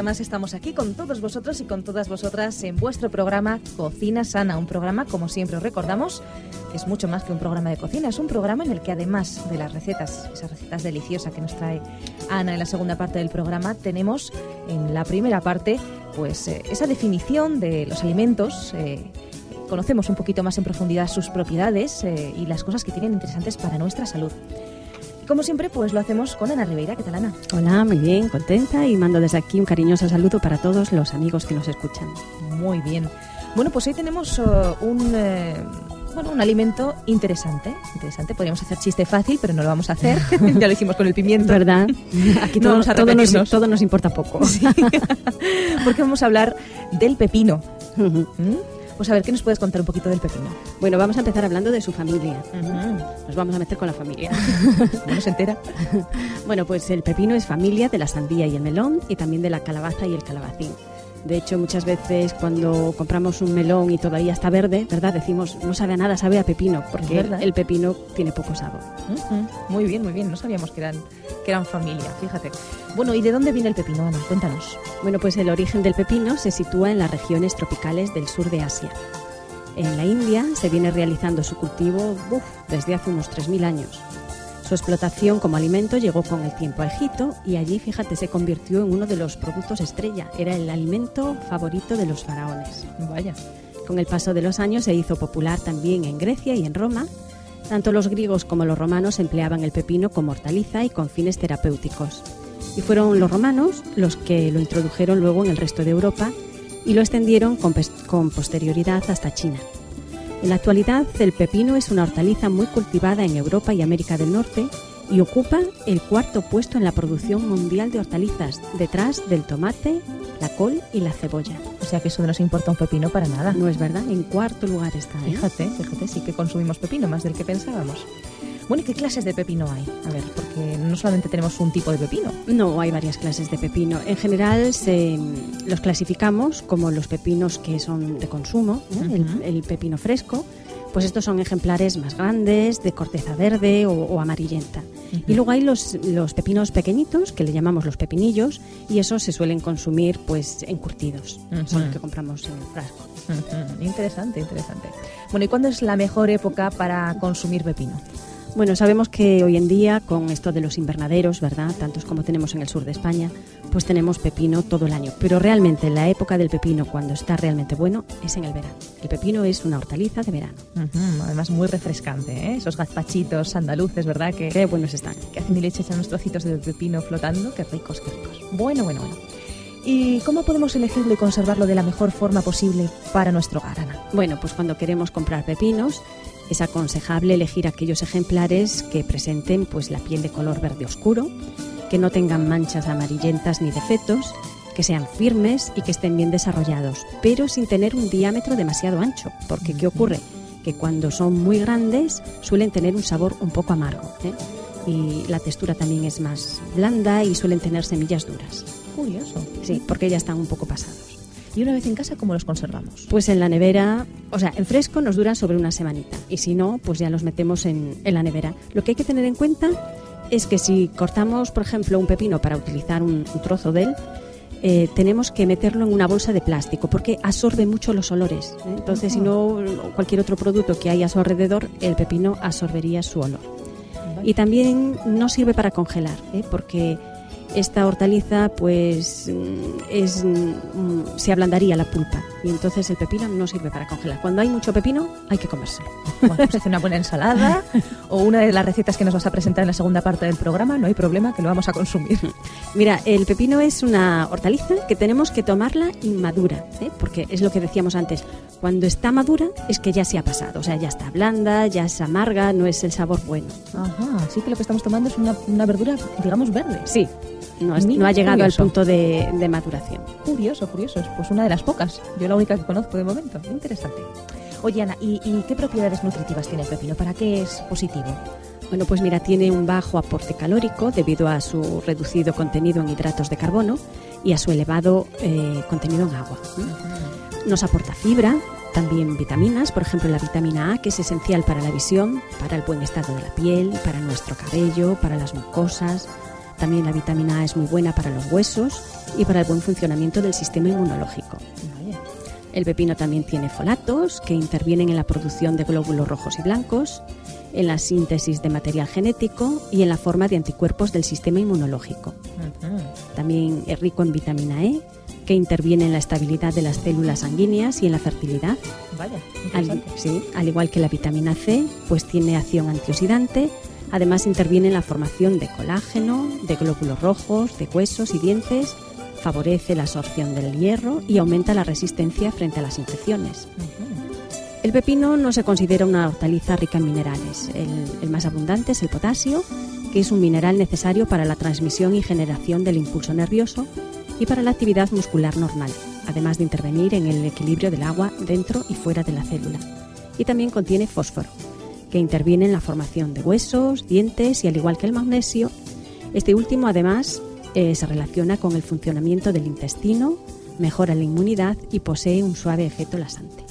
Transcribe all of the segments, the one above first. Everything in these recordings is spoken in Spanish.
Día más estamos aquí con todos vosotros y con todas vosotras en vuestro programa Cocina Sana, un programa, como siempre os recordamos, que es mucho más que un programa de cocina, es un programa en el que además de las recetas, esas recetas deliciosas que nos trae Ana en la segunda parte del programa, tenemos en la primera parte pues eh, esa definición de los alimentos. eh, conocemos un poquito más en profundidad sus propiedades eh, y las cosas que tienen interesantes para nuestra salud. Como siempre, pues lo hacemos con Ana Ribeira. ¿Qué tal, Ana? Hola, muy bien, contenta y mando desde aquí un cariñoso saludo para todos los amigos que nos escuchan. Muy bien. Bueno, pues hoy tenemos eh, un, eh, bueno, un alimento interesante. Interesante. Podríamos hacer chiste fácil, pero no lo vamos a hacer. ya lo hicimos con el pimiento. ¿Verdad? Aquí No todo, vamos a todo nos, todo nos importa poco. Porque vamos a hablar del pepino. ¿Mm? Pues a ver, ¿qué nos puedes contar un poquito del pepino? bueno, vamos a empezar hablando de su familia. Nos vamos a meter con la familia. ¿No se entera? Bueno, pues el pepino es familia de la sandía y el melón y también de la calabaza y el calabacín. De hecho, muchas veces cuando compramos un melón y todavía está verde, ¿verdad? Decimos, no sabe a nada, sabe a pepino, porque el pepino tiene poco sabor. Muy bien, muy bien. No sabíamos que eran, que eran familia, fíjate. Bueno, ¿y de dónde viene el pepino, Ana? Cuéntanos. Bueno, pues el origen del pepino se sitúa en las regiones tropicales del sur de Asia. En la India se viene realizando su cultivo uf, desde hace unos 3.000 años. Su explotación como alimento llegó con el tiempo a Egipto y allí, fíjate, se convirtió en uno de los productos estrella. Era el alimento favorito de los faraones. Vaya. Con el paso de los años se hizo popular también en Grecia y en Roma. Tanto los griegos como los romanos empleaban el pepino como hortaliza y con fines terapéuticos. Y fueron los romanos los que lo introdujeron luego en el resto de Europa y lo extendieron con, posterioridad hasta China. En la actualidad, el pepino es una hortaliza muy cultivada en Europa y América del Norte y ocupa el cuarto puesto en la producción mundial de hortalizas, detrás del tomate, la col y la cebolla. O sea que eso no nos importa un pepino para nada. No es verdad, en cuarto lugar está. ¿eh? Fíjate, fíjate, sí que consumimos pepino, más del que pensábamos. Bueno, ¿y qué clases de pepino hay? A ver, porque no solamente tenemos un tipo de pepino. No, hay varias clases de pepino. En general se, los clasificamos como los pepinos que son de consumo, ¿eh? el, Ujú. el pepino fresco. Pues estos son ejemplares más grandes, de corteza verde o, o amarillenta. Y luego hay los, los pepinos pequeñitos, que le llamamos los pepinillos, y esos se suelen consumir pues encurtidos. Son los que compramos en el frasco. Interesante, interesante. Bueno, ¿y cuándo es la mejor época para consumir pepino? Bueno, sabemos que hoy en día, con esto de los invernaderos, ¿verdad? Tantos como tenemos en el sur de España, pues tenemos pepino todo el año. Pero realmente la época del pepino, cuando está realmente bueno, es en el verano. El pepino es una hortaliza de verano. Ujú, Además, muy refrescante, ¿eh? Esos gazpachitos andaluces, ¿verdad? Que, Qué buenos están. que hacen y leche echan unos trocitos de pepino flotando. Qué ricos, qué ricos. Bueno, bueno, bueno. ¿Y cómo podemos elegirlo y conservarlo de la mejor forma posible para nuestro hogar, Ana? Bueno, pues cuando queremos comprar pepinos, es aconsejable elegir aquellos ejemplares que presenten pues la piel de color verde oscuro, que no tengan manchas amarillentas ni defectos, que sean firmes y que estén bien desarrollados, pero sin tener un diámetro demasiado ancho, porque ¿qué ocurre? Que cuando son muy grandes suelen tener un sabor un poco amargo ¿eh? y la textura también es más blanda y suelen tener semillas duras. Curioso. Sí, porque ya están un poco pasados. Y una vez en casa, ¿cómo los conservamos? Pues en la nevera, o sea, en fresco nos duran sobre una semanita y si no, pues ya los metemos en, en la nevera. Lo que hay que tener en cuenta es que si cortamos, por ejemplo, un pepino para utilizar un, un trozo de él, eh, tenemos que meterlo en una bolsa de plástico porque absorbe mucho los olores. ¿eh? Entonces, si no, cualquier otro producto que haya a su alrededor, el pepino absorbería su olor. Y también no sirve para congelar, ¿eh? porque esta hortaliza pues mm, es mm, se ablandaría la pulpa y entonces el pepino no sirve para congelar. Cuando hay mucho pepino hay que comérselo. Bueno, pues hace una buena ensalada o una de las recetas que nos vas a presentar en la segunda parte del programa, no hay problema que lo vamos a consumir. Mira, el pepino es una hortaliza que tenemos que tomarla inmadura, ¿eh? porque es lo que decíamos antes. Cuando está madura es que ya se ha pasado, o sea, ya está blanda, ya es amarga, no es el sabor bueno. Ajá, así que lo que estamos tomando es una, una verdura, digamos, verde. Sí, no, es- Mira, no ha llegado curioso. al punto de, de maduración. Curioso, curioso. Es pues una de las pocas. Yo la única que conozco de momento. Interesante. Oye, Ana, ¿y, y qué propiedades nutritivas tiene el pepino? ¿Para qué es positivo? Bueno, pues mira, tiene un bajo aporte calórico debido a su reducido contenido en hidratos de carbono y a su elevado eh, contenido en agua. Nos aporta fibra, también vitaminas, por ejemplo la vitamina A, que es esencial para la visión, para el buen estado de la piel, para nuestro cabello, para las mucosas. También la vitamina A es muy buena para los huesos y para el buen funcionamiento del sistema inmunológico. El pepino también tiene folatos que intervienen en la producción de glóbulos rojos y blancos, en la síntesis de material genético y en la forma de anticuerpos del sistema inmunológico. También es rico en vitamina E, que interviene en la estabilidad de las células sanguíneas y en la fertilidad. Vaya, al, sí, al igual que la vitamina C, pues tiene acción antioxidante. Además interviene en la formación de colágeno, de glóbulos rojos, de huesos y dientes favorece la absorción del hierro y aumenta la resistencia frente a las infecciones. El pepino no se considera una hortaliza rica en minerales. El, más abundante es el potasio, que es un mineral necesario para la transmisión y generación del impulso nervioso y para la actividad muscular normal, además de intervenir en el equilibrio del agua dentro y fuera de la célula. Y también contiene fósforo, que interviene en la formación de huesos, dientes y al igual que el magnesio, este último además eh, se relaciona con el funcionamiento del intestino, mejora la inmunidad y posee un suave efecto lasante.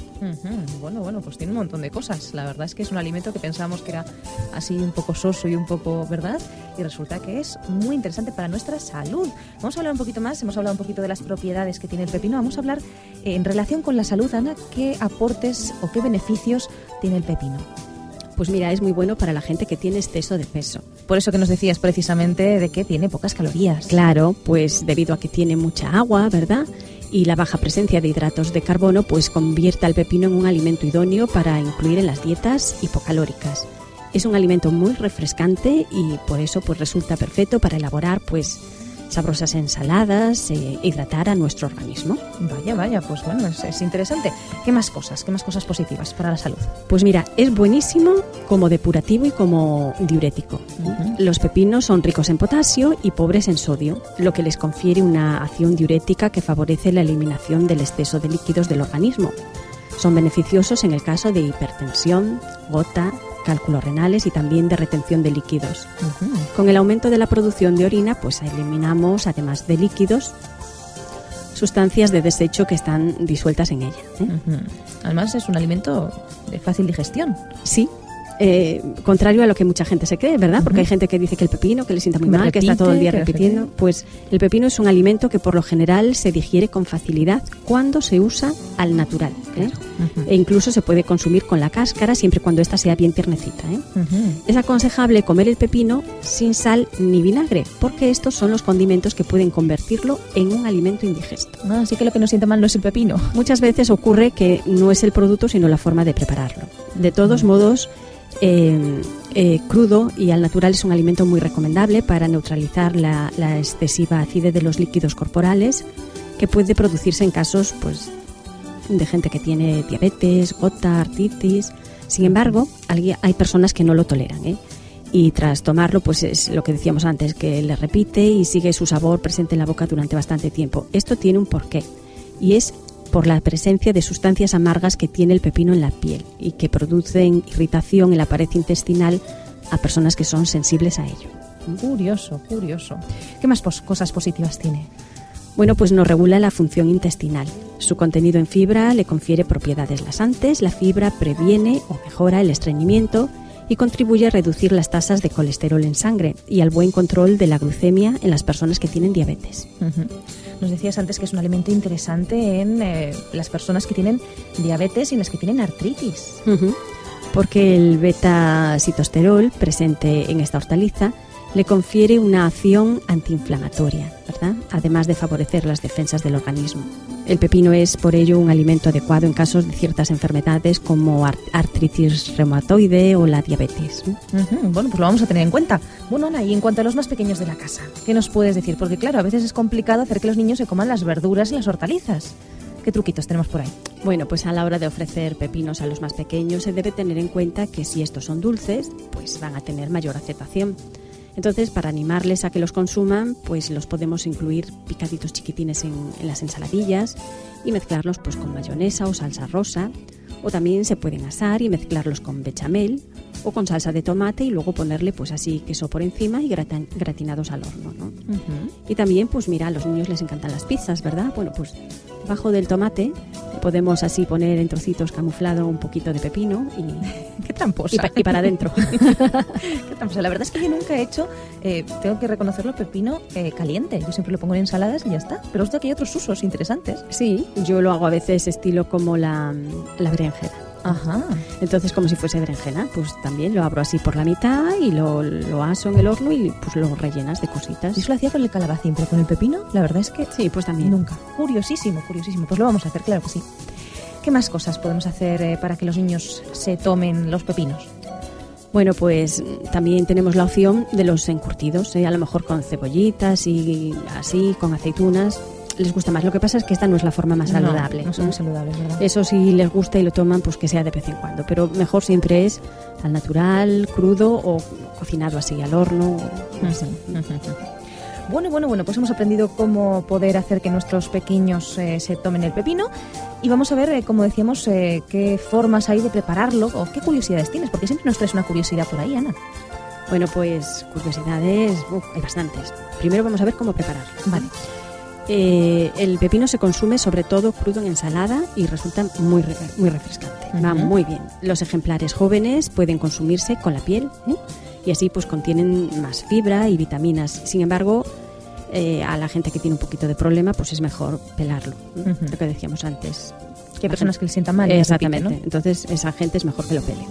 Bueno, bueno, pues tiene un montón de cosas. La verdad es que es un alimento que pensábamos que era así un poco soso y un poco, ¿verdad? Y resulta que es muy interesante para nuestra salud. Vamos a hablar un poquito más, hemos hablado un poquito de las propiedades que tiene el pepino. Vamos a hablar eh, en relación con la salud, Ana, qué aportes o qué beneficios tiene el pepino. Pues mira, es muy bueno para la gente que tiene exceso de peso. Por eso que nos decías precisamente de que tiene pocas calorías. Claro, pues debido a que tiene mucha agua, ¿verdad? Y la baja presencia de hidratos de carbono pues convierte al pepino en un alimento idóneo para incluir en las dietas hipocalóricas. Es un alimento muy refrescante y por eso pues resulta perfecto para elaborar pues sabrosas ensaladas, e hidratar a nuestro organismo. Vaya, vaya, pues bueno, es, interesante. ¿Qué más cosas? ¿Qué más cosas positivas para la salud? Pues mira, es buenísimo como depurativo y como diurético. Los pepinos son ricos en potasio y pobres en sodio, lo que les confiere una acción diurética que favorece la eliminación del exceso de líquidos del organismo. Son beneficiosos en el caso de hipertensión, gota, cálculos renales y también de retención de líquidos. Con el aumento de la producción de orina, pues eliminamos, además de líquidos, sustancias de desecho que están disueltas en ella. ¿eh? Además es un alimento de fácil digestión. Sí, eh, contrario a lo que mucha gente se cree, ¿verdad? Porque hay gente que dice que el pepino, que le sienta muy mal, que está todo el día repitiendo. Pues el pepino es un alimento que por lo general se digiere con facilidad cuando se usa al natural. ¿eh? E incluso se puede consumir con la cáscara siempre cuando ésta sea bien tiernecita. ¿eh? Es aconsejable comer el pepino sin sal ni vinagre, porque estos son los condimentos que pueden convertirlo en un alimento indigesto. Ah, así que lo que nos sienta mal no es el pepino. Muchas veces ocurre que no es el producto, sino la forma de prepararlo. De todos modos, eh, crudo y al natural es un alimento muy recomendable para neutralizar la, excesiva acidez de los líquidos corporales que puede producirse en casos pues, de gente que tiene diabetes, gota, artritis. Sin embargo, hay personas que no lo toleran. ¿eh? Y tras tomarlo, pues es lo que decíamos antes, que le repite y sigue su sabor presente en la boca durante bastante tiempo. Esto tiene un porqué y es por la presencia de sustancias amargas que tiene el pepino en la piel y que producen irritación en la pared intestinal a personas que son sensibles a ello. Curioso, curioso. ¿Qué más cosas positivas tiene? Bueno, pues nos regula la función intestinal. Su contenido en fibra le confiere propiedades lasantes. La fibra previene o mejora el estreñimiento y contribuye a reducir las tasas de colesterol en sangre y al buen control de la glucemia en las personas que tienen diabetes. Nos decías antes que es un alimento interesante en eh, las personas que tienen diabetes y en las que tienen artritis. Porque el beta-citosterol presente en esta hortaliza le confiere una acción antiinflamatoria, ¿verdad? Además de favorecer las defensas del organismo. El pepino es por ello un alimento adecuado en casos de ciertas enfermedades como artritis reumatoide o la diabetes. Bueno, pues lo vamos a tener en cuenta. Bueno, Ana, y en cuanto a los más pequeños de la casa, ¿qué nos puedes decir? Porque claro, a veces es complicado hacer que los niños se coman las verduras y las hortalizas. ¿Qué truquitos tenemos por ahí? Bueno, pues a la hora de ofrecer pepinos a los más pequeños se debe tener en cuenta que si estos son dulces, pues van a tener mayor aceptación. Entonces, para animarles a que los consuman, pues los podemos incluir picaditos chiquitines en, las ensaladillas y mezclarlos pues con mayonesa o salsa rosa. O también se pueden asar y mezclarlos con bechamel o con salsa de tomate y luego ponerle pues así queso por encima y gratan- gratinados al horno, ¿no? Y también, pues mira, a los niños les encantan las pizzas, ¿verdad? Bueno, pues debajo del tomate podemos así poner en trocitos camuflado un poquito de pepino y, Qué tramposa. y, pa- y para adentro. Qué tramposa. La verdad es que yo nunca he hecho, eh, tengo que reconocerlo, pepino eh, caliente. Yo siempre lo pongo en ensaladas y ya está. Pero esto que hay otros usos interesantes. Sí, yo lo hago a veces estilo como la, la berenjena. Ajá. Entonces, como si fuese berenjena, pues también lo abro así por la mitad y lo, lo aso en el horno y pues lo rellenas de cositas. Yo eso lo hacía con el calabacín, pero con el pepino, la verdad es que Sí, pues también. nunca. Curiosísimo, curiosísimo. Pues lo vamos a hacer, claro que sí. ¿Qué más cosas podemos hacer eh, para que los niños se tomen los pepinos? Bueno, pues mm, también tenemos la opción de los encurtidos, ¿eh? a lo mejor con cebollitas y así, con aceitunas. Les gusta más. Lo que pasa es que esta no es la forma más saludable. No, no son saludables, ¿verdad? Eso si les gusta y lo toman, pues que sea de vez en cuando. Pero mejor siempre es al natural, crudo o cocinado así al horno. así. Bueno, bueno, bueno, pues hemos aprendido cómo poder hacer que nuestros pequeños eh, se tomen el pepino y vamos a ver, eh, como decíamos, eh, qué formas hay de prepararlo o qué curiosidades tienes, porque siempre nos traes una curiosidad por ahí, Ana. Bueno, pues curiosidades, hay bastantes. Primero vamos a ver cómo prepararlo. Vale. Eh, el pepino se consume sobre todo crudo en ensalada y resulta muy, re- muy refrescante. Va muy bien. Los ejemplares jóvenes pueden consumirse con la piel ¿eh? y así pues contienen más fibra y vitaminas. Sin embargo, eh, a la gente que tiene un poquito de problema pues es mejor pelarlo. Lo que decíamos antes. Que hay personas que les sientan mal. Exactamente. Entonces esa gente es mejor que lo pele.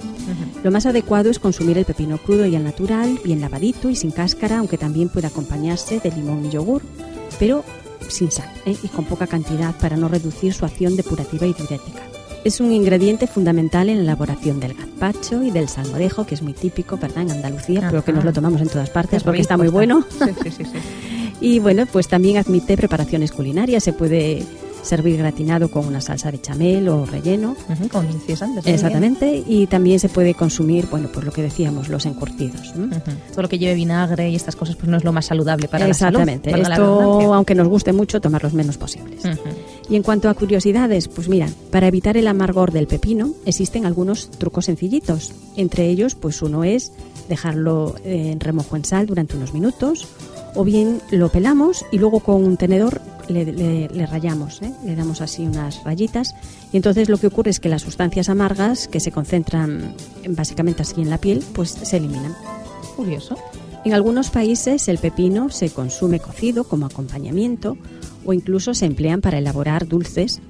Lo más adecuado es consumir el pepino crudo y al natural, bien lavadito y sin cáscara, aunque también puede acompañarse de limón y yogur, pero sin sal ¿eh? y con poca cantidad para no reducir su acción depurativa y diurética. Es un ingrediente fundamental en la elaboración del gazpacho y del salmorejo, que es muy típico, ¿verdad?, en Andalucía, pero que Ajá. nos lo tomamos en todas partes porque está muy bueno. Sí, sí, sí. Y bueno, pues también admite preparaciones culinarias, se puede servir gratinado con una salsa de chamel o relleno. Ujú, Como decías antes. muy Exactamente, y también se puede consumir, bueno, pues lo que decíamos, los encurtidos. Todo lo que lleve vinagre y estas cosas pues no es lo más saludable para Exactamente, la salud. la esto, aunque nos guste mucho, tomar los menos posibles. Y en cuanto a curiosidades, pues mira, para evitar el amargor del pepino existen algunos trucos sencillitos. Entre ellos, pues uno es dejarlo eh, en remojo en sal durante unos minutos, o bien lo pelamos y luego con un tenedor le, le- le rayamos, ¿eh? le damos así unas rayitas. Y entonces lo que ocurre es que las sustancias amargas que se concentran en- básicamente así en la piel, pues se eliminan. Curioso. En algunos países el pepino se consume cocido como acompañamiento o incluso se emplean para elaborar dulces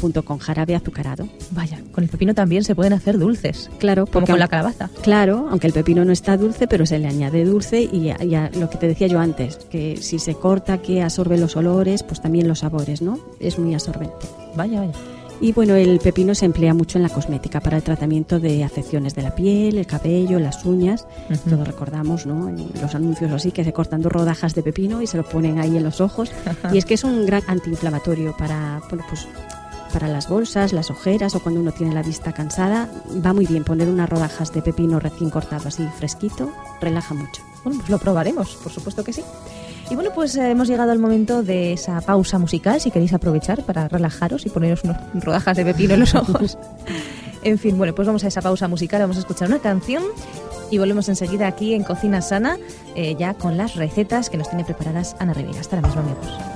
junto con jarabe azucarado. Vaya, con el pepino también se pueden hacer dulces. Claro, Como con la calabaza. Claro, aunque el pepino no está dulce, pero se le añade dulce y ya, ya lo que te decía yo antes, que si se corta que absorbe los olores, pues también los sabores, ¿no? Es muy absorbente. Vaya, vaya. Y bueno, el pepino se emplea mucho en la cosmética para el tratamiento de afecciones de la piel, el cabello, las uñas. Ujú. Todos recordamos, ¿no? En los anuncios así que se cortan dos rodajas de pepino y se lo ponen ahí en los ojos. y es que es un gran antiinflamatorio para, bueno, pues para las bolsas, las ojeras o cuando uno tiene la vista cansada. Va muy bien poner unas rodajas de pepino recién cortado así fresquito, relaja mucho. Bueno, pues lo probaremos, por supuesto que sí. Y bueno, pues eh, hemos llegado al momento de esa pausa musical, si queréis aprovechar para relajaros y poneros unas rodajas de pepino en los ojos. en fin, bueno, pues vamos a esa pausa musical, vamos a escuchar una canción y volvemos enseguida aquí en Cocina Sana, eh, ya con las recetas que nos tiene preparadas Ana Rivera. Hasta la misma, amigos.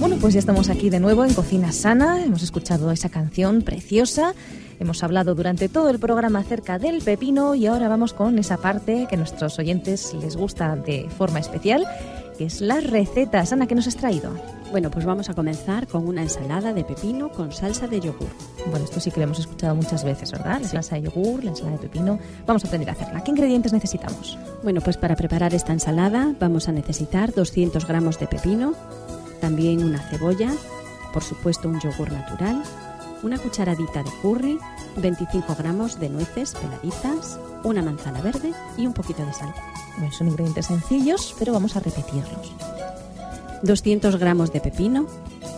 Bueno, pues ya estamos aquí de nuevo en Cocina Sana. Hemos escuchado esa canción preciosa. Hemos hablado durante todo el programa acerca del pepino y ahora vamos con esa parte que a nuestros oyentes les gusta de forma especial, que es las recetas. Ana, ¿qué nos has traído? Bueno, pues vamos a comenzar con una ensalada de pepino con salsa de yogur. Bueno, esto sí que lo hemos escuchado muchas veces, ¿verdad? La salsa de yogur, la ensalada de pepino. Vamos a aprender a hacerla. ¿Qué ingredientes necesitamos? Bueno, pues para preparar esta ensalada vamos a necesitar 200 gramos de pepino, también una cebolla, por supuesto un yogur natural, una cucharadita de curry, 25 gramos de nueces peladitas, una manzana verde y un poquito de sal. Bueno, son ingredientes sencillos, pero vamos a repetirlos. 200 gramos de pepino,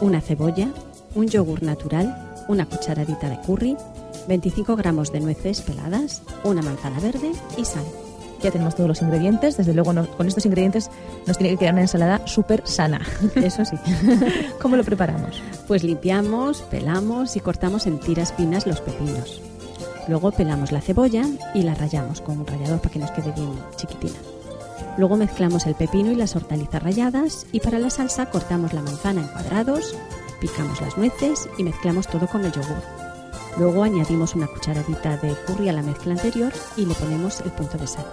una cebolla, un yogur natural, una cucharadita de curry, 25 gramos de nueces peladas, una manzana verde y sal. Ya tenemos todos los ingredientes. Desde luego, no- con estos ingredientes nos tiene que quedar una ensalada súper sana. Eso sí. ¿Cómo lo preparamos? Pues limpiamos, pelamos y cortamos en tiras finas los pepinos. Luego pelamos la cebolla y la rallamos con un rallador para que nos quede bien chiquitina. Luego mezclamos el pepino y las hortalizas ralladas y para la salsa cortamos la manzana en cuadrados, picamos las nueces y mezclamos todo con el yogur. Luego añadimos una cucharadita de curry a la mezcla anterior y le ponemos el punto de sal.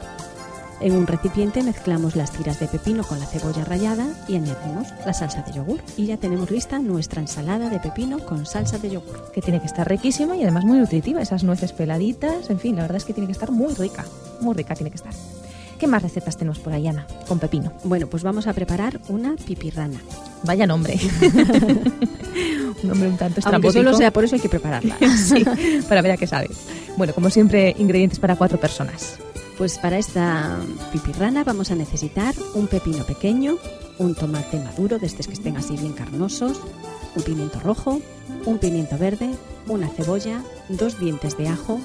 En un recipiente mezclamos las tiras de pepino con la cebolla rallada y añadimos la salsa de yogur. Y ya tenemos lista nuestra ensalada de pepino con salsa de yogur. Que tiene que estar riquísima y además muy nutritiva. Esas nueces peladitas, en fin, la verdad es que tiene que estar muy rica. Muy rica tiene que estar. ¿Qué más recetas tenemos por ahí, Ana? Con pepino. Bueno, pues vamos a preparar una pipirrana. Vaya nombre. nombre un tanto Aunque estrambótico. solo sea por eso hay que prepararla. sí, para ver a qué sabe. Bueno, como siempre, ingredientes para cuatro personas. Pues para esta pipirrana vamos a necesitar un pepino pequeño, un tomate maduro, de estos que estén así bien carnosos, un pimiento rojo, un pimiento verde, una cebolla, dos dientes de ajo,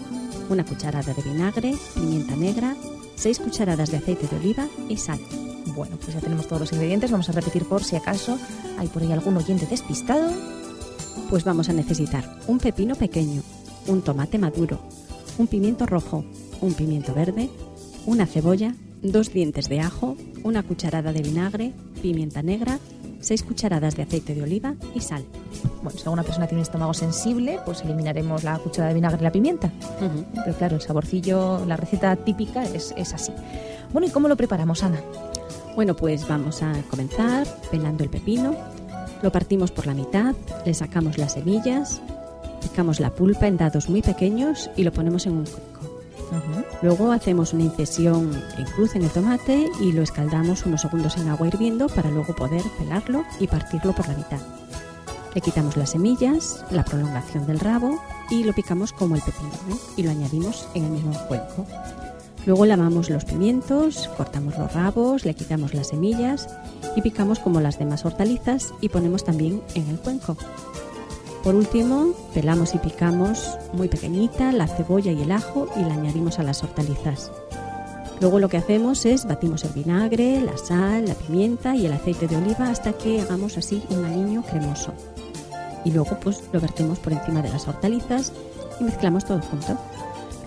una cucharada de vinagre, pimienta negra, seis cucharadas de aceite de oliva y sal. Bueno, pues ya tenemos todos los ingredientes. Vamos a repetir por si acaso hay por ahí algún oyente despistado. Pues vamos a necesitar un pepino pequeño, un tomate maduro, un pimiento rojo, un pimiento verde, una cebolla, dos dientes de ajo, una cucharada de vinagre, pimienta negra, seis cucharadas de aceite de oliva y sal. Bueno, si alguna persona tiene un estómago sensible, pues eliminaremos la cucharada de vinagre y la pimienta. Pero claro, el saborcillo, la receta típica es, es así. Bueno, ¿y cómo lo preparamos, Ana? Bueno, pues vamos a comenzar pelando el pepino. Lo partimos por la mitad, le sacamos las semillas, picamos la pulpa en dados muy pequeños y lo ponemos en un cuenco. Luego hacemos una incisión en cruz en el tomate y lo escaldamos unos segundos en agua hirviendo para luego poder pelarlo y partirlo por la mitad. Le quitamos las semillas, la prolongación del rabo y lo picamos como el pepino ¿eh? y lo añadimos en el mismo cuenco. Luego lavamos los pimientos, cortamos los rabos, le quitamos las semillas y picamos como las demás hortalizas y ponemos también en el cuenco. Por último, pelamos y picamos muy pequeñita la cebolla y el ajo y la añadimos a las hortalizas. Luego lo que hacemos es batimos el vinagre, la sal, la pimienta y el aceite de oliva hasta que hagamos así un aliño cremoso. Y luego pues lo vertemos por encima de las hortalizas y mezclamos todo junto.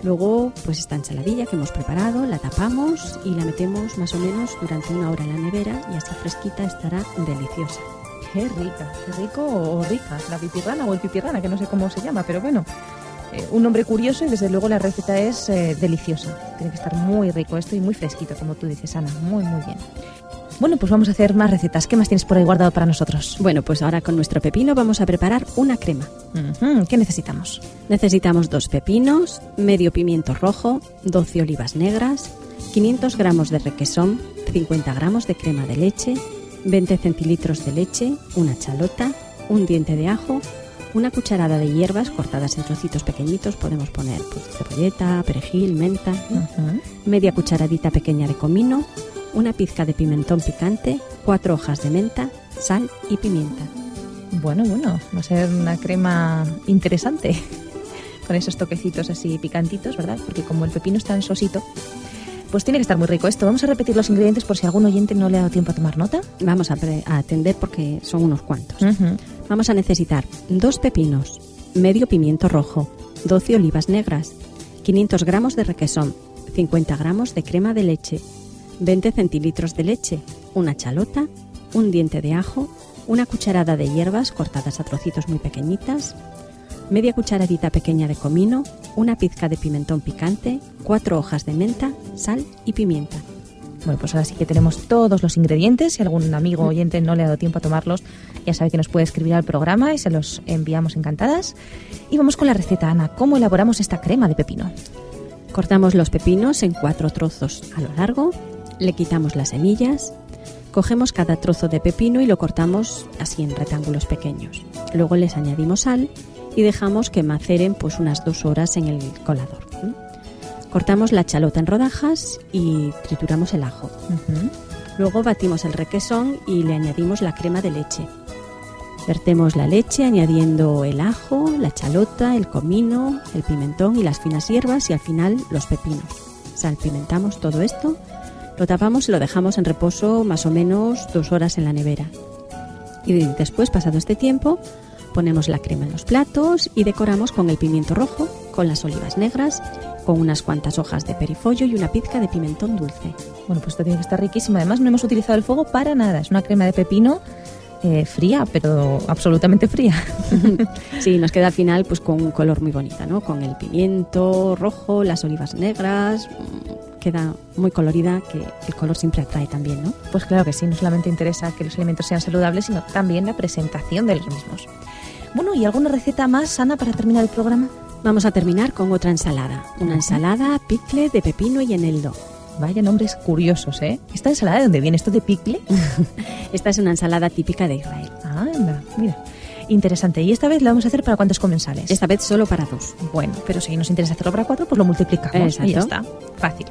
Luego pues esta ensaladilla que hemos preparado la tapamos y la metemos más o menos durante una hora en la nevera y así fresquita estará deliciosa. Qué rica, qué rico o rica. La pipirrana o el pipirrana, que no sé cómo se llama, pero bueno. eh, un nombre curioso y desde luego la receta es eh, deliciosa. Tiene que estar muy rico esto y muy fresquito, como tú dices, Ana. Muy, muy bien. Bueno, pues vamos a hacer más recetas. ¿Qué más tienes por ahí guardado para nosotros? Bueno, pues ahora con nuestro pepino vamos a preparar una crema. ¿Qué necesitamos? Necesitamos dos pepinos, medio pimiento rojo, 12 olivas negras, 500 gramos de requesón, 50 gramos de crema de leche, 20 centilitros de leche, una chalota, un diente de ajo, una cucharada de hierbas cortadas en trocitos pequeñitos, podemos poner pues, cebolleta, perejil, menta, media cucharadita pequeña de comino, una pizca de pimentón picante, cuatro hojas de menta, sal y pimienta. Bueno, bueno, va a ser una crema interesante. Con esos toquecitos así picantitos, ¿verdad? Porque como el pepino es tan sosito, pues tiene que estar muy rico esto. Vamos a repetir los ingredientes por si algún oyente no le ha dado tiempo a tomar nota. Vamos a, a atender porque son unos cuantos. Vamos a necesitar dos pepinos, medio pimiento rojo, 12 olivas negras, 500 gramos de requesón, 50 gramos de crema de leche, 20 centilitros de leche, una chalota, un diente de ajo, una cucharada de hierbas cortadas a trocitos muy pequeñitas, media cucharadita pequeña de comino, una pizca de pimentón picante, cuatro hojas de menta, sal y pimienta. Bueno, pues ahora sí que tenemos todos los ingredientes. Si algún amigo oyente no le ha dado tiempo a tomarlos, ya sabe que nos puede escribir al programa y se los enviamos encantadas. Y vamos con la receta, Ana. ¿Cómo elaboramos esta crema de pepino? Cortamos los pepinos en cuatro trozos a lo largo, le quitamos las semillas, cogemos cada trozo de pepino y lo cortamos así en rectángulos pequeños. Luego les añadimos sal y dejamos que maceren pues unas dos horas en el colador. Cortamos la chalota en rodajas y trituramos el ajo. Luego batimos el requesón y le añadimos la crema de leche. Vertemos la leche añadiendo el ajo, la chalota, el comino, el pimentón y las finas hierbas y al final los pepinos. Salpimentamos todo esto, lo tapamos y lo dejamos en reposo más o menos dos horas en la nevera. Y después, pasado este tiempo, ponemos la crema en los platos y decoramos con el pimiento rojo, con las olivas negras, con unas cuantas hojas de perifollo y una pizca de pimentón dulce. Bueno, pues esto tiene que estar riquísimo. Además, no hemos utilizado el fuego para nada. Es una crema de pepino eh, fría, pero absolutamente fría. Sí, nos queda al final pues con un color muy bonito, ¿no? Con el pimiento rojo, las olivas negras, queda muy colorida, que el color siempre atrae también, ¿no? Pues claro que sí, no solamente interesa que los alimentos sean saludables, sino también la presentación de los mismos. Bueno, ¿y alguna receta más sana para terminar el programa? Vamos a terminar con otra ensalada, una ensalada picle de pepino y eneldo. Vaya nombres curiosos, ¿eh? ¿Esta ensalada de dónde viene? ¿Esto de picle? Esta es una ensalada típica de Israel. Ah, anda, mira. Interesante. ¿Y esta vez la vamos a hacer para cuántos comensales? Esta vez solo para dos. Bueno, pero si nos interesa hacerlo para cuatro, pues lo multiplicamos y ya está. Fácil.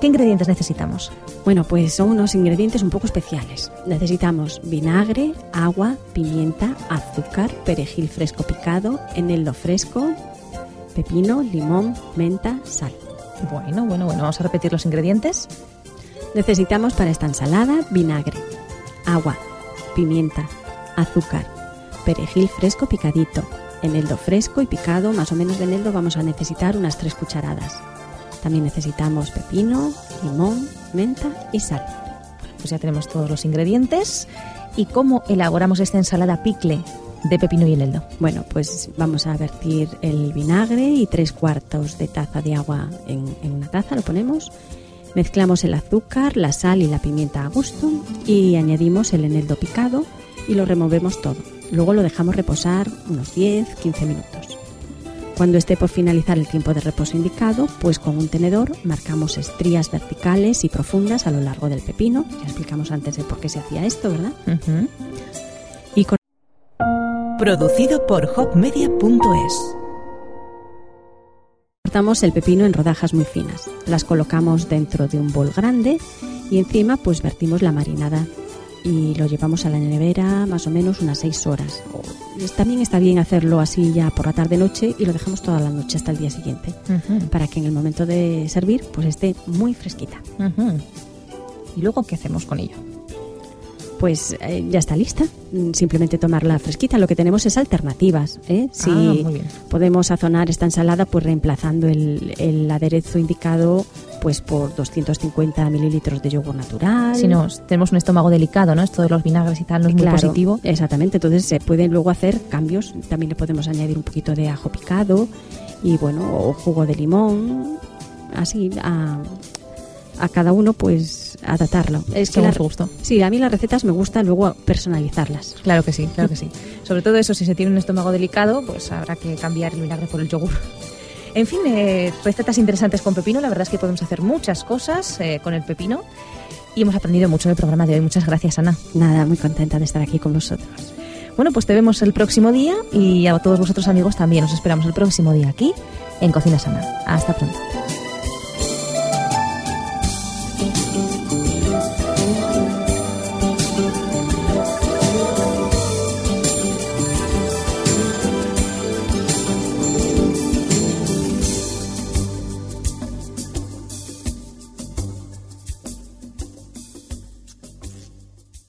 ¿Qué ingredientes necesitamos? Bueno, pues son unos ingredientes un poco especiales. Necesitamos vinagre, agua, pimienta, azúcar, perejil fresco picado, eneldo fresco, pepino, limón, menta, sal. Bueno, bueno, bueno. Vamos a repetir los ingredientes. Necesitamos para esta ensalada vinagre, agua, pimienta, azúcar, perejil fresco picadito, eneldo fresco y picado, más o menos de eneldo vamos a necesitar unas 3 cucharadas. También necesitamos pepino, limón, menta y sal. Pues ya tenemos todos los ingredientes. ¿Y cómo elaboramos esta ensalada picle de pepino y eneldo? Bueno, pues vamos a vertir el vinagre y tres cuartos de taza de agua en, en una taza, lo ponemos. Mezclamos el azúcar, la sal y la pimienta a gusto y añadimos el eneldo picado y lo removemos todo. Luego lo dejamos reposar unos 10-15 minutos. Cuando esté por finalizar el tiempo de reposo indicado, pues con un tenedor marcamos estrías verticales y profundas a lo largo del pepino. Ya explicamos antes de por qué se hacía esto, ¿verdad? Y con Producido por hopmedia.es. Cortamos el pepino en rodajas muy finas. Las colocamos dentro de un bol grande y encima pues vertimos la marinada y lo llevamos a la nevera más o menos unas 6 horas. También está bien hacerlo así ya por la tarde noche y lo dejamos toda la noche hasta el día siguiente para que en el momento de servir pues esté muy fresquita. ¿Y luego qué hacemos con ello? Pues eh, ya está lista. Mm, Simplemente tomarla fresquita. Lo que tenemos es alternativas. ¿eh? Si Ah, muy bien. podemos sazonar esta ensalada, pues reemplazando el, el aderezo indicado, pues por 250 mililitros de yogur natural. Si no, tenemos un estómago delicado, ¿no? Esto de los vinagres y tal no es muy positivo. Exactamente. Entonces se pueden luego hacer cambios. También le podemos añadir un poquito de ajo picado y bueno, o jugo de limón. Así a, a cada uno, pues adaptarlo. Es que Según la- su gusto. Sí, a mí las recetas me gusta luego personalizarlas. Claro que sí, claro que sí. Sobre todo eso, si se tiene un estómago delicado, pues habrá que cambiar el vinagre por el yogur. En fin, eh, recetas interesantes con pepino. La verdad es que podemos hacer muchas cosas eh, con el pepino. Y hemos aprendido mucho en el programa de hoy. Muchas gracias, Ana. Nada, muy contenta de estar aquí con vosotros. Bueno, pues te vemos el próximo día y a todos vosotros amigos también. Os esperamos el próximo día aquí en Cocina Sana. Hasta pronto.